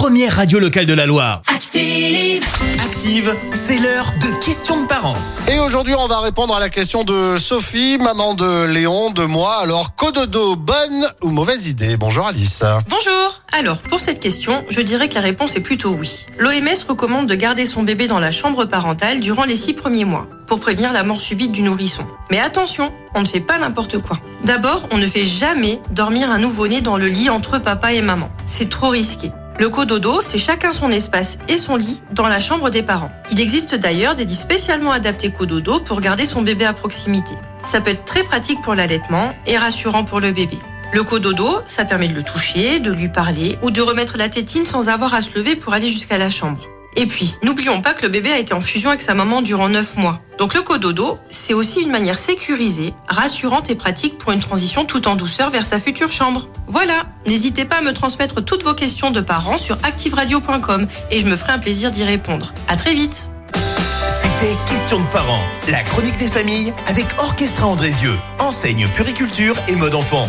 première radio locale de la Loire. Active. Active, c'est l'heure de questions de parents. Et aujourd'hui, on va répondre à la question de Sophie, maman de Léon, de moi. Alors, cododo, bonne ou mauvaise idée? Bonjour Alice. Bonjour. Alors, pour cette question, je dirais que la réponse est plutôt oui. L'OMS recommande de garder son bébé dans la chambre parentale durant les six premiers mois pour prévenir la mort subite du nourrisson. Mais attention, on ne fait pas n'importe quoi. D'abord, on ne fait jamais dormir un nouveau-né dans le lit entre papa et maman. C'est trop risqué. Le cododo, c'est chacun son espace et son lit dans la chambre des parents. Il existe d'ailleurs des lits spécialement adaptés cododo pour garder son bébé à proximité. Ça peut être très pratique pour l'allaitement et rassurant pour le bébé. Le cododo, ça permet de le toucher, de lui parler ou de remettre la tétine sans avoir à se lever pour aller jusqu'à la chambre. Et puis, n'oublions pas que le bébé a été en fusion avec sa maman durant 9 mois. Donc le cododo, c'est aussi une manière sécurisée, rassurante et pratique pour une transition tout en douceur vers sa future chambre. Voilà, n'hésitez pas à me transmettre toutes vos questions de parents sur activeradio.com et je me ferai un plaisir d'y répondre. À très vite C'était Questions de parents, la chronique des familles avec Orchestra Andrézieux, enseigne puriculture et mode enfant.